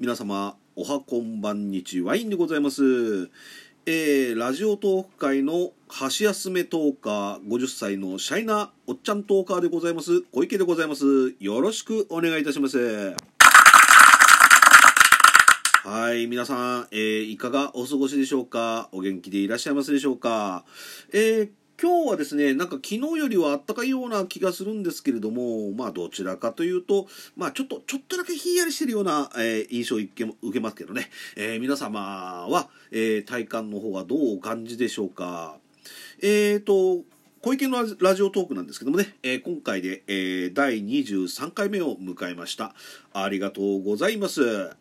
皆様おはこんばんにちワインでございます。えー、ラジオトーク界の箸休めトーカー50歳のシャイなおっちゃんトーカーでございます。小池でございます。よろしくお願いいたします。はい皆さん、えー、いかがお過ごしでしょうか？お元気でいらっしゃいますでしょうか？えー今日はですね、なんか昨日よりは暖かいような気がするんですけれども、まあどちらかというと、まあちょっと、ちょっとだけひんやりしてるような、えー、印象を受けますけどね、えー、皆様は、えー、体感の方はどうお感じでしょうか？えーと、小池のラジオトークなんですけどもね、えー、今回で、えー、第23回目を迎えました。ありがとうございます。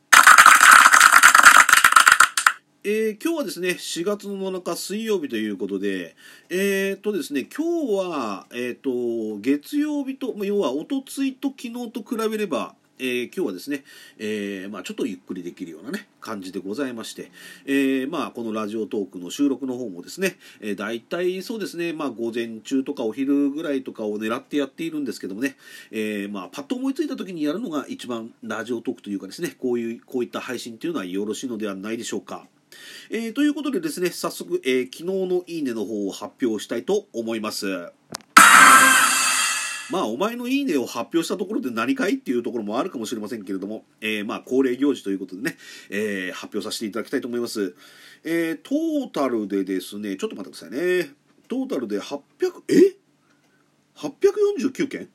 えー、今日はですね、4月の7日水曜日ということで、えっ、ー、とですね、今日は、えっ、ー、と、月曜日と、要は、おとついと昨日と比べれば、え、今日はですね、えー、まあ、ちょっとゆっくりできるようなね、感じでございまして、え、まあ、このラジオトークの収録の方もですね、えー、大体そうですね、まあ、午前中とかお昼ぐらいとかを狙ってやっているんですけどもね、え、まあ、パッと思いついた時にやるのが一番ラジオトークというかですね、こういう、こういった配信っていうのはよろしいのではないでしょうか。えー、ということでですね、早速、えー、昨日のいいねの方を発表したいと思います。まあ、お前のいいねを発表したところで何かい？っていうところもあるかもしれませんけれども、えー、まあ、恒例行事ということでね、えー、発表させていただきたいと思います。えー、トータルでですね、ちょっと待ってくださいね。トータルで800、え ?849 件？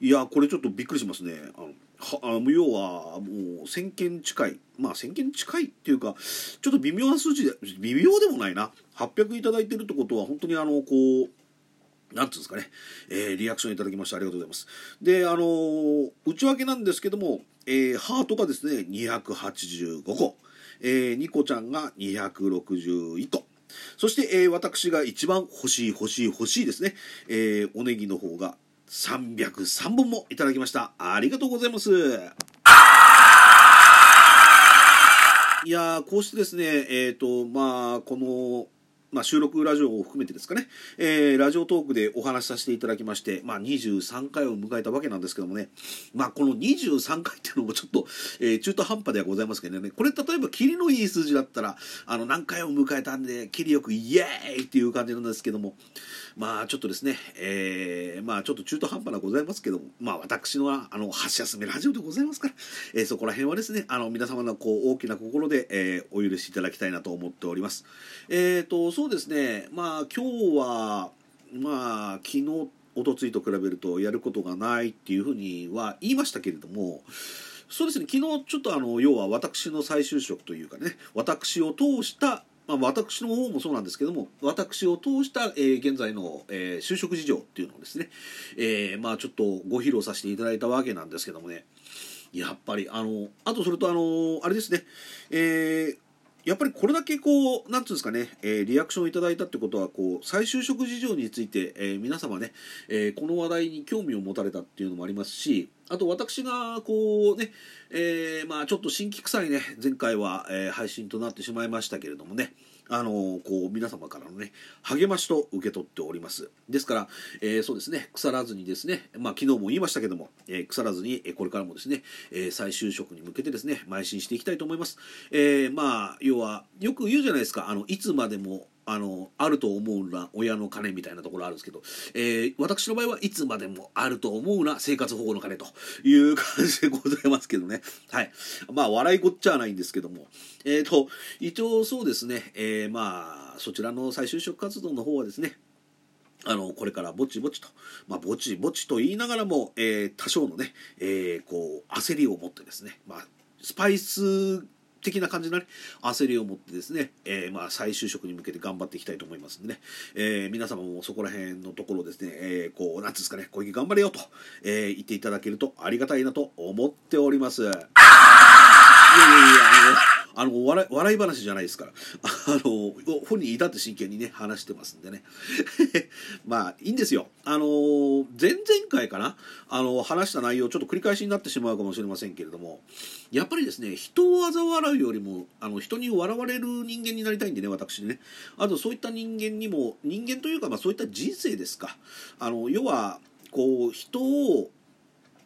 いや、これちょっとびっくりしますね。あのはあ要はもう1000件近い。まあ1000件近いっていうかちょっと微妙な数字で微妙でもないな。800いただいてるってことは本当にあのこうなんていうんですかね、えー、リアクションいただきましてありがとうございます。で、あのー、内訳なんですけども、えー、ハートがですね、285個、えー、ニコちゃんが261個、そして、えー、私が一番欲しい欲しい欲しいですね、えー、おネギの方が303本もいただきました。ありがとうございます。いやこうしてですね、えっ、ー、と、まあ、この、まあ、収録ラジオを含めてですかね、えー、ラジオトークでお話しさせていただきまして、まあ、23回を迎えたわけなんですけどもね、まあ、この23回っていうのもちょっと、えー、中途半端ではございますけどね、これ例えば、キリのいい数字だったら、あの、何回を迎えたんで、キリよくイエーイっていう感じなんですけども、まあ、ちょっとですね、えー、まあ、ちょっと中途半端なございますけども、まあ、私の、あの、箸休めラジオでございますから、えー、そこら辺はですね、あの、皆様のこう、大きな心で、えー、お許しいただきたいなと思っております。えっ、ー、と、そうですね。まあ今日はまあ昨日おとついと比べるとやることがないっていうふうには言いましたけれどもそうですね。昨日ちょっとあの要は私の再就職というかね私を通したまあ、私の方もそうなんですけども私を通した、えー、現在の、えー、就職事情っていうのをですね、えー、まあちょっとご披露させていただいたわけなんですけどもね。やっぱりあのあとそれとあのあれですね、えー、やっぱりこれだけこう、何て言うんですかね、えー、リアクションいただいたってことは、こう、再就職事情について、えー、皆様ね、えー、この話題に興味を持たれたっていうのもありますし、あと私がこうね、え、まあちょっと新規臭いね、前回は、え、配信となってしまいましたけれどもね、あのこう皆様からのね励ましと受け取っております。ですから、えー、そうですね腐らずにですねまあ昨日も言いましたけども、えー、腐らずにこれからもですね、えー、再就職に向けてですね邁進していきたいと思います、えー、まあ要はよく言うじゃないですか。あのいつまでもあのあると思うな親の金みたいなところあるんですけど、えー、私の場合はいつまでもあると思うな生活保護の金という感じでございますけどね。はい。まあ笑いこっちゃないんですけども。えっ、ー、と一応そうですね、えー、まあそちらの再就職活動の方はですねあのこれからぼちぼちと、まあ、ぼちぼちと言いながらも、えー、多少のね、えー、こう焦りを持ってですね、まあ、スパイス的な感じのね、焦りを持ってですね、えー、まあ再就職に向けて頑張っていきたいと思いますんでね、えー、皆様もそこら辺のところですね、えー、こう、なんつうんですかね、小池頑張れよと、えー、言っていただけるとありがたいなと思っております。いやいやいや、あの、あの笑笑い話じゃないですから。あの本人至って真剣にね話してますんでね。まあいいんですよ。あの前々回かな？あの話した内容ちょっと繰り返しになってしまうかもしれませんけれども。やっぱりですね人を嘲笑うよりもあの人に笑われる人間になりたいんでね私ね。あとそういった人間にも人間というか、まあ、そういった人生ですか。あの要はこう人を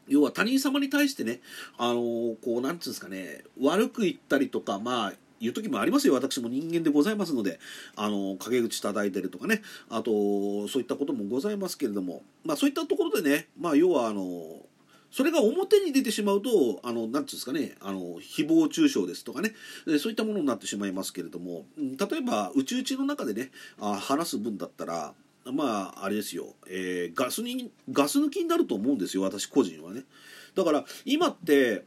要は他人様に対してね、あのこう、なんつうんですかね、悪く言ったりとか、まあ、言う時もありますよ。私も人間でございますので、あの、陰口叩いてるとかね、あと、そういったこともございますけれども、まあそういったところでね、まあ要はあの、それが表に出てしまうと、あの、なんていうんですかね、あの、誹謗中傷ですとかね、そういったものになってしまいますけれども、例えば、うちうちの中でね、あ話す分だったら、まあ、あれですよ、えー、ガスに、ガス抜きになると思うんですよ、私個人はね。だから、今って、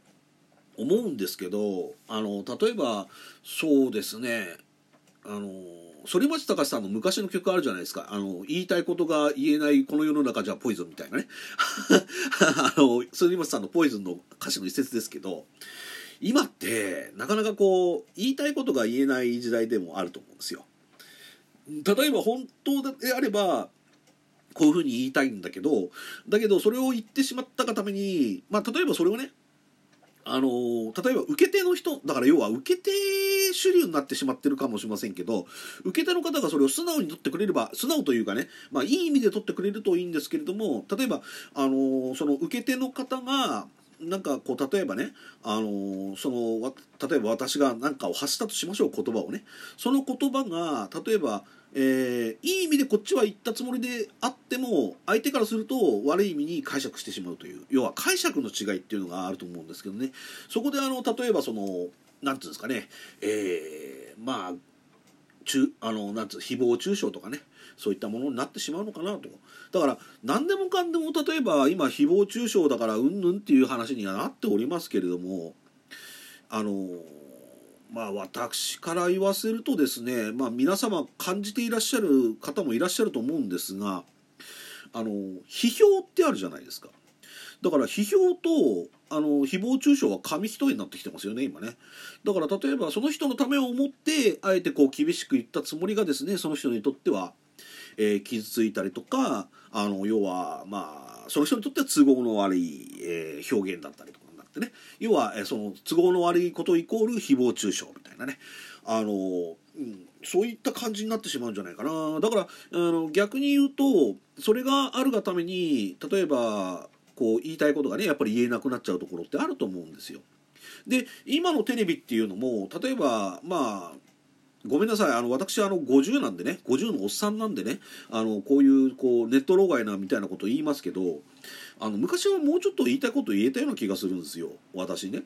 思うんですけど、あの、例えば、そうですね、あの、反町隆史さんの昔の曲あるじゃないですか。あの、言いたいことが言えないこの世の中じゃポイズンみたいなね。あの、反町さんのポイズンの歌詞の一節ですけど、今って、なかなかこう、言いたいことが言えない時代でもあると思うんですよ。例えば本当であればこういうふうに言いたいんだけどだけどそれを言ってしまったがためにまあ例えばそれをねあの例えば受け手の人だから要は受け手主流になってしまってるかもしれませんけど受け手の方がそれを素直に取ってくれれば素直というかね、まあ、いい意味で取ってくれるといいんですけれども例えば、あのその受け手の方がなんかこう例えばね、あのー、その例えば私が何かを発したとしましょう言葉をね。その言葉が例えば、えー、いい意味でこっちは言ったつもりであっても相手からすると悪い意味に解釈してしまうという。要は解釈の違いっていうのがあると思うんですけどね。そこであの例えばその何ていうんですかね、えー、まあ中あのなんつう誹謗中傷とかね。そういったものになってしまうのかなと。だから何でもかんでも例えば今誹謗中傷だからうんぬんっていう話にはなっておりますけれどもあのまあ私から言わせるとですねまあ皆様感じていらっしゃる方もいらっしゃると思うんですがあの批評ってあるじゃないですか。だから批評とあの誹謗中傷は紙一重になってきてますよね今ね。だから例えばその人のためを思ってあえてこう厳しく言ったつもりがですねその人にとってはえー、傷ついたりとかあの要はまあその人にとっては都合の悪い、えー、表現だったりとかになってね。要は、えー、その都合の悪いことイコール誹謗中傷みたいなね。あの、うん、そういった感じになってしまうんじゃないかな。だからあの逆に言うとそれがあるがために例えばこう言いたいことがねやっぱり言えなくなっちゃうところってあると思うんですよ。で今のテレビっていうのも例えばまあごめんなさいあの私あの50なんでね50のおっさんなんでねあのこういうこうネット老害なみたいなこと言いますけどあの昔はもうちょっと言いたいこと言えたような気がするんですよ私ね。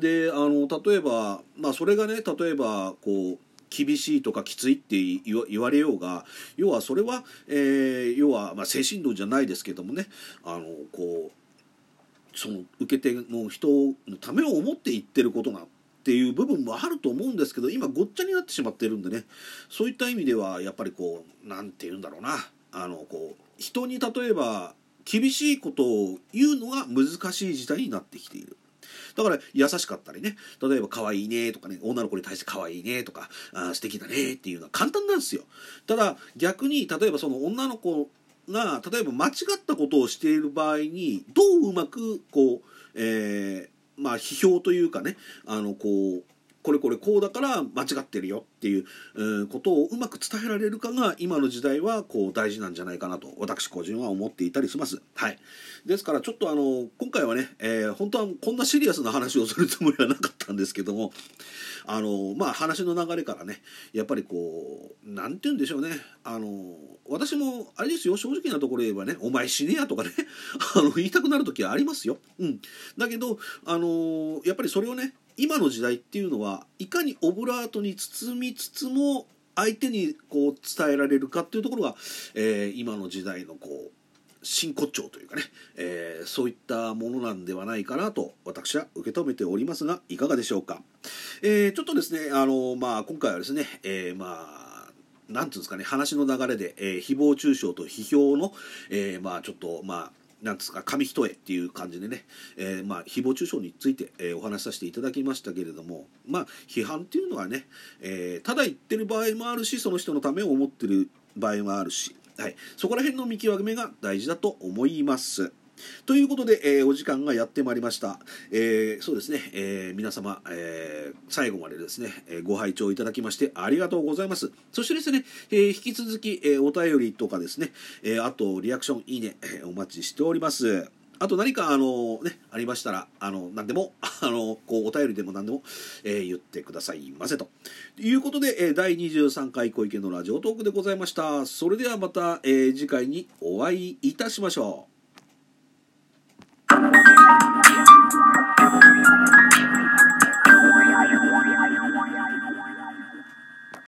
であの例えばまあそれがね例えばこう厳しいとかきついって言われようが要はそれは、えー、要は、まあ、精神論じゃないですけどもねあのこうその受け手の人のためを思って言ってることなっていう部分もあると思うんですけど今ごっちゃになってしまってるんでねそういった意味ではやっぱりこう何て言うんだろうな。あのこう人に例えば厳しいことを言うのが難しい時代になってきている。だから優しかったりね。例えば可愛いねとかね女の子に対して可愛いねとかあ素敵だねっていうのは簡単なんですよ。ただ逆に例えばその女の子が例えば間違ったことをしている場合にどううまくこう、えー、まあ、批評というかねあのこうこれこれこうだから間違ってるよっていう、ことをうまく伝えられるかが今の時代はこう大事なんじゃないかなと私個人は思っていたりします。はい、ですからちょっとあの今回はね、えー、本当はこんなシリアスな話をするつもりはなかったんですけどもあのまあ話の流れからねやっぱりこう何て言うんでしょうねあの私もあれですよ正直なところ言えばね「お前死ねや」とかね あの言いたくなる時はありますよ。うん、だけどあのやっぱりそれをね今の時代っていうのはいかにオブラートに包みつつも相手にこう伝えられるかっていうところが、えー、今の時代のこう真骨頂というかね、えー、そういったものなんではないかなと私は受け止めておりますがいかがでしょうか、えー、ちょっとですねあの、まあ、今回はですね、えー、まあなんていうんですかね話の流れで、えー、誹謗中傷と批評の、えー、まあちょっとまあなんですか紙一重っていう感じでね、えー、まあ誹謗中傷について、えー、お話しさせていただきましたけれどもまあ批判っていうのはね、えー、ただ言ってる場合もあるしその人のためを思ってる場合もあるし、はい、そこら辺の見極めが大事だと思います。ということで、えー、お時間がやってまいりました。えー、そうですね、えー、皆様、え最後までですね、えご拝聴いただきましてありがとうございます。そしてですね、え引き続き、えお便りとかですね、えあとリアクション、いいね、えお待ちしております。あと何かあのねありましたらあの何でも あのこうお便りでも何でも、えー、言ってくださいませということで、えー、第23回小池のラジオトークでございましたそれではまた、えー、次回にお会いいたしましょう Thank you.